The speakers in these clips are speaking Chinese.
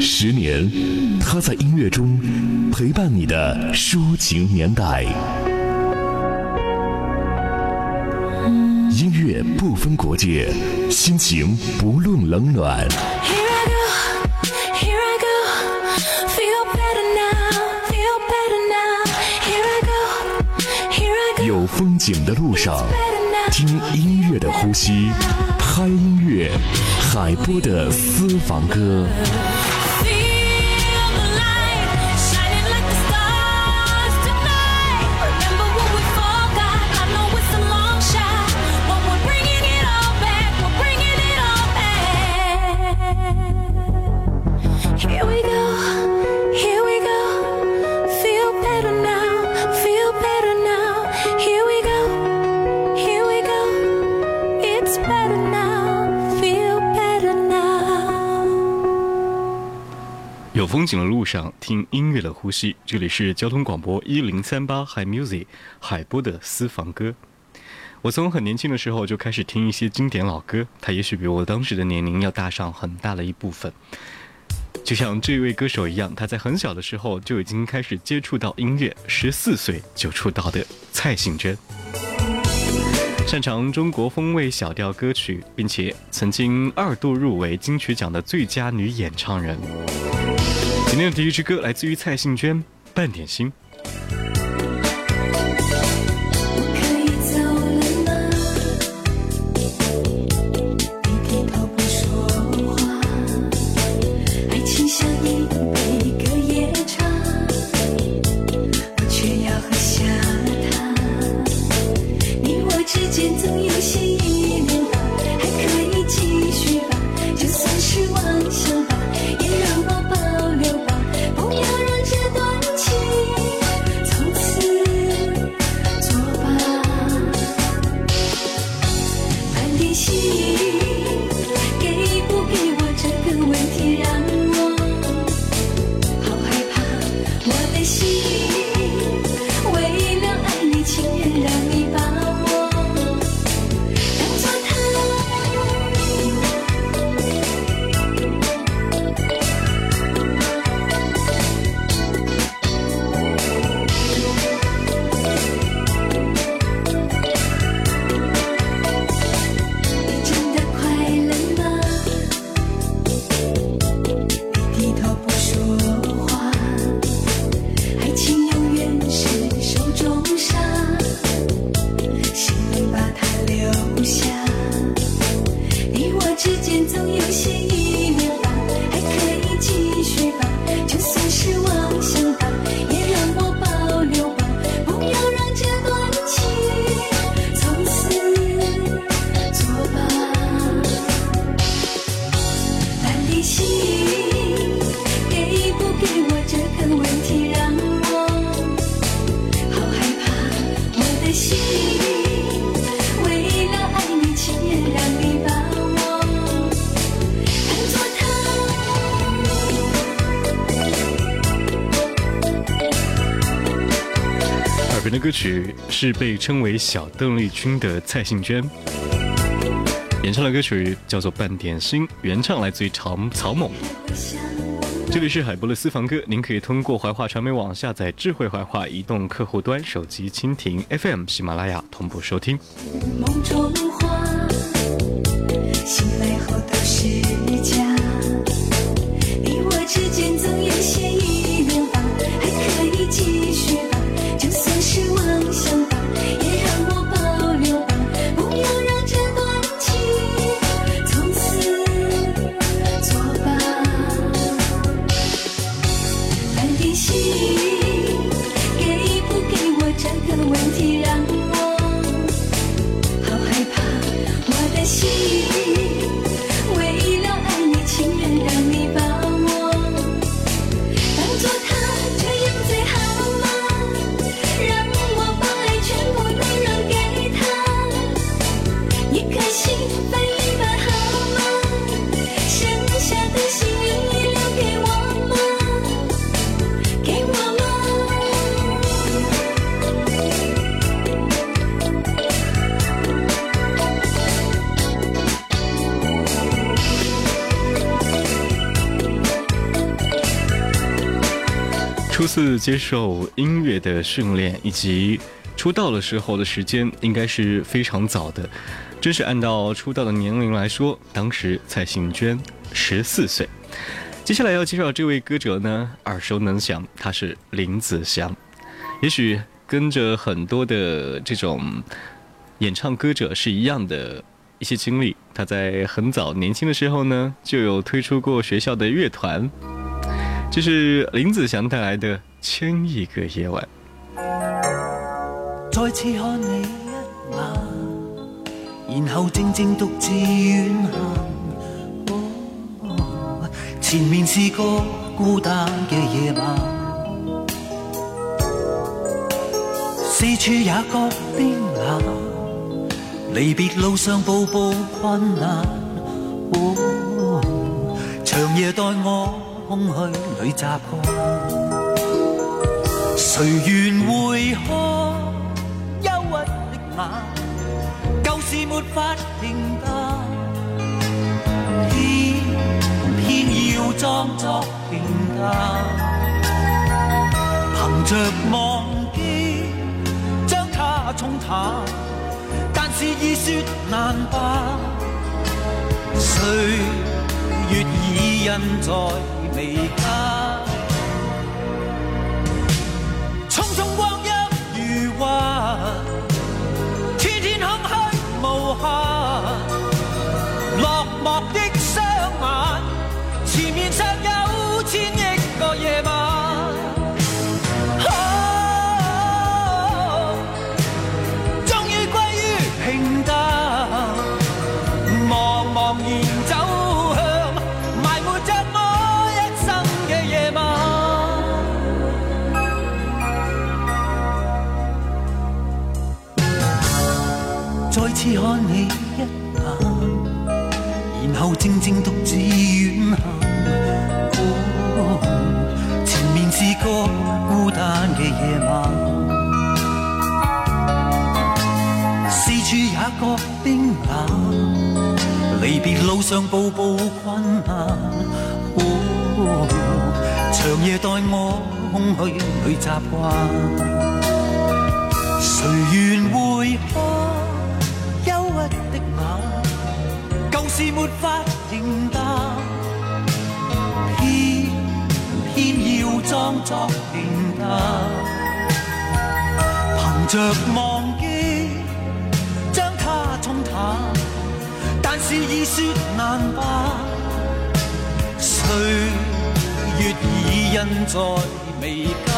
十年，他在音乐中陪伴你的抒情年代。音乐不分国界，心情不论冷暖。有风景的路上，听音乐的呼吸，拍音乐，海波的私房歌。上，听音乐的呼吸。这里是交通广播一零三八 Hi Music 海波的私房歌。我从很年轻的时候就开始听一些经典老歌，它也许比我当时的年龄要大上很大的一部分。就像这位歌手一样，他在很小的时候就已经开始接触到音乐，十四岁就出道的蔡幸娟，擅长中国风味小调歌曲，并且曾经二度入围金曲奖的最佳女演唱人。今天的第一支歌来自于蔡幸娟，《半点心》。曲是被称为“小邓丽君”的蔡幸娟演唱的歌曲，叫做《半点心》，原唱来自于曹曹猛。这里是海波的私房歌，您可以通过怀化传媒网下载智慧怀化移动客户端、手机蜻蜓 FM、喜马拉雅同步收听。梦中花，醒来后都是假，你我之间总有些 yang 初次接受音乐的训练以及出道的时候的时间，应该是非常早的。真是按照出道的年龄来说，当时蔡幸娟十四岁。接下来要介绍这位歌者呢，耳熟能详，他是林子祥。也许跟着很多的这种演唱歌者是一样的一些经历。他在很早年轻的时候呢，就有推出过学校的乐团。这是林子祥带来的《千亿个夜晚》。再次看你一眼，然后静静独自远行。前面是个孤单嘅夜晚，四处也觉冰冷，离别路上步步困难。长夜待我。空虚里习惯，谁愿回看忧郁的眼？旧事没法平淡，偏偏要装作平淡，凭着忘记将它冲淡，但是已说难办，岁月已印在。离家，次看你一眼，然后静静独自远行。前面是个孤单嘅夜晚，四处也觉冰冷，离别路上步步困难。长夜待我空虚里习惯，谁愿回看？是，没法平淡，偏偏要装作平淡，凭着忘记将它冲淡，但是已说难办，岁月已印在眉间。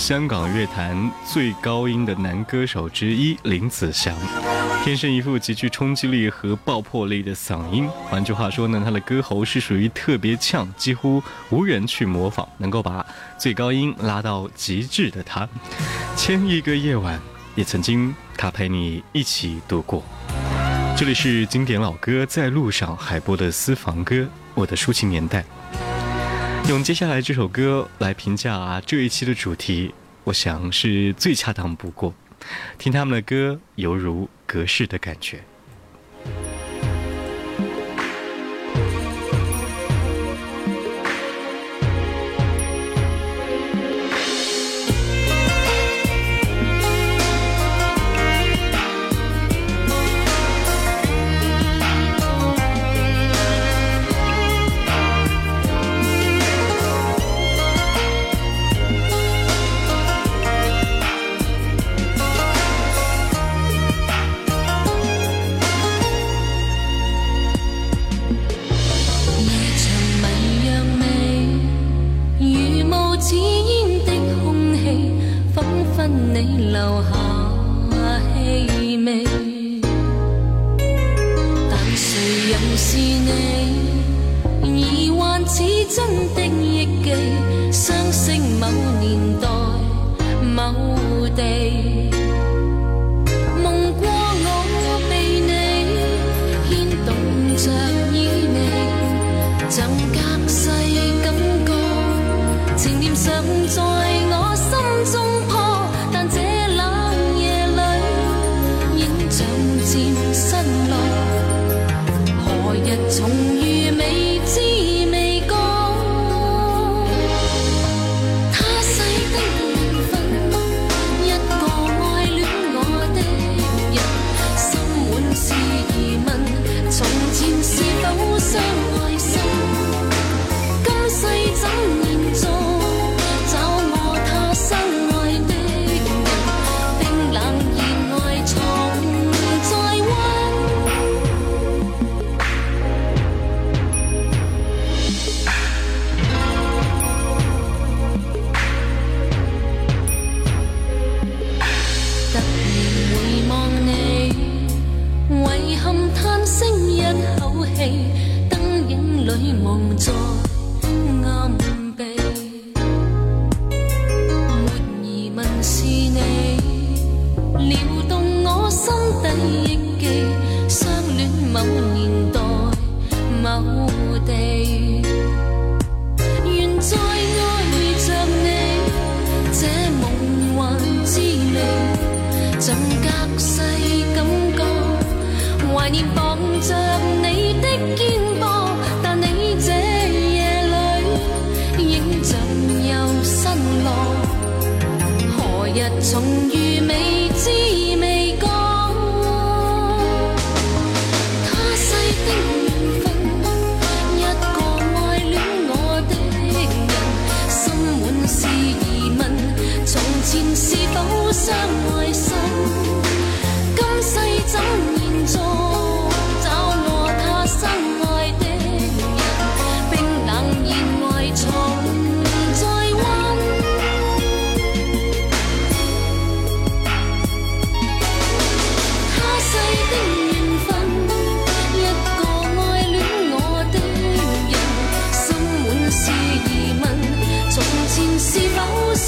香港乐坛最高音的男歌手之一林子祥。天生一副极具冲击力和爆破力的嗓音，换句话说呢，他的歌喉是属于特别呛，几乎无人去模仿，能够把最高音拉到极致的他。千亿个夜晚，也曾经他陪你一起度过。这里是经典老歌在路上海波的私房歌，我的抒情年代。用接下来这首歌来评价这一期的主题，我想是最恰当不过。听他们的歌，犹如隔世的感觉。Day.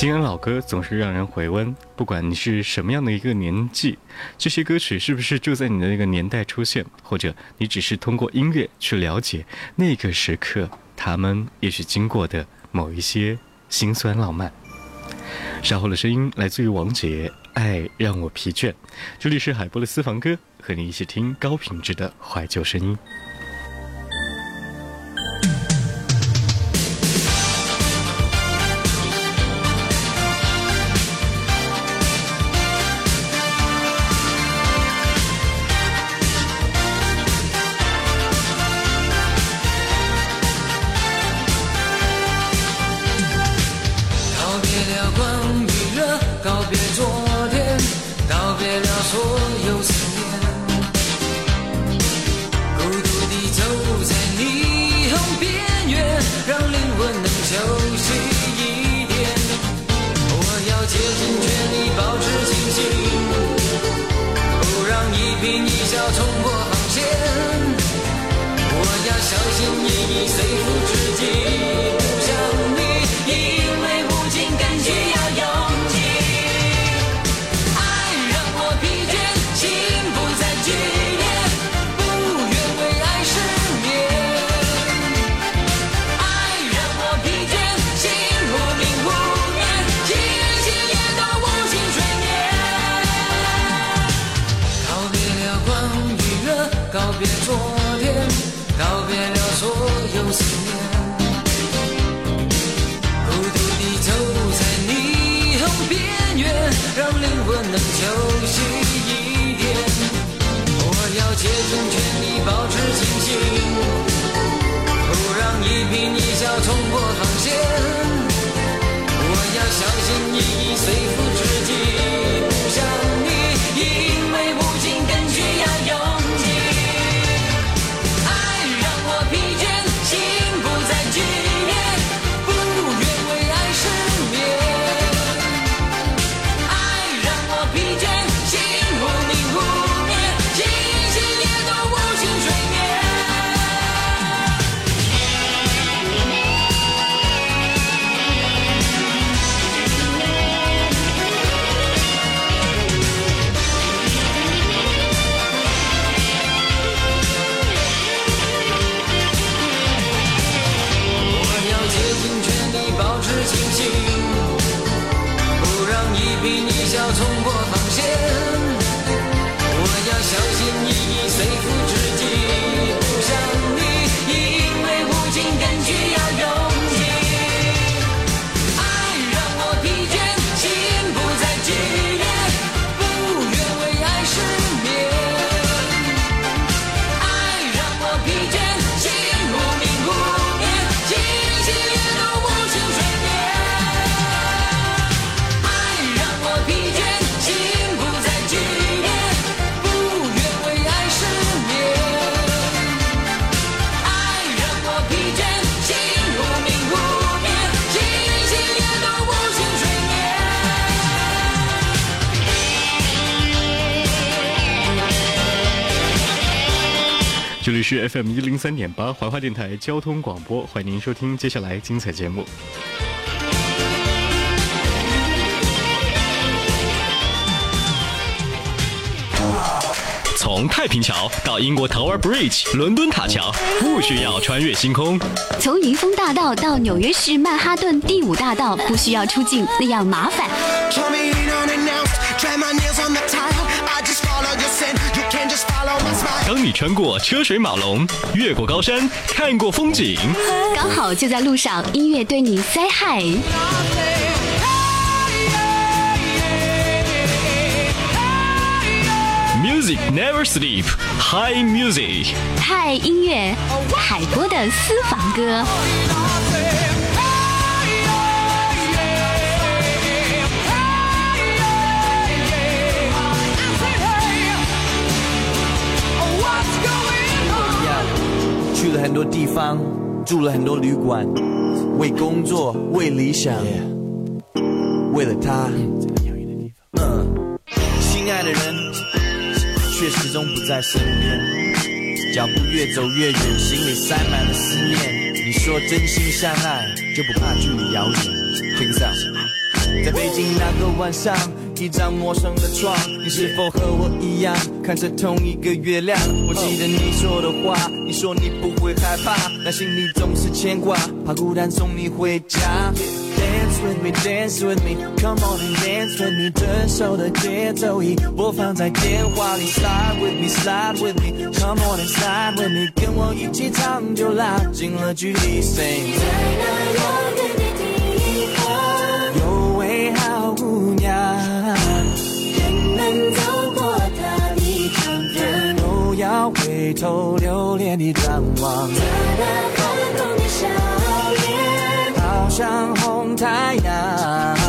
经典老歌总是让人回温。不管你是什么样的一个年纪，这些歌曲是不是就在你的那个年代出现？或者你只是通过音乐去了解那个时刻，他们也许经过的某一些心酸浪漫。稍后的声音来自于王杰，《爱让我疲倦》。这里是海波的私房歌，和你一起听高品质的怀旧声音。颦一笑冲破防线。我要小心翼翼，随附知己，竭尽全力保持清醒，不让一颦一笑冲破防线。我要小心翼翼，随风静静是 FM 一零三点八怀化电台交通广播，欢迎您收听接下来精彩节目。从太平桥到英国 Tower Bridge 伦敦塔桥，不需要穿越星空。从云峰大道到纽约市曼哈顿第五大道，不需要出境那样麻烦。当你穿过车水马龙，越过高山，看过风景，刚好就在路上，音乐对你 say hi。Music never sleep, High Music。嗨，音乐，海波的私房歌。了很多地方，住了很多旅馆，为工作，为理想为了他。嗯，心爱的人却始终不在身边，脚步越走越远，心里塞满了思念。你说真心相爱，就不怕距离遥远。This out 在北京那个晚上，一张陌生的床，你是否和我一样看着同一个月亮？我记得你说的话，你说你不会害怕，但心里总是牵挂，怕孤单送你回家。Dance with me, dance with me, come on and dance with me。得手的节奏已播放在电话里，Slide with me, slide with me, come on and slide with me，跟我一起唱就拉近了距离，Sing。要回头留恋的张望，他那寒冬的笑脸好像红太阳。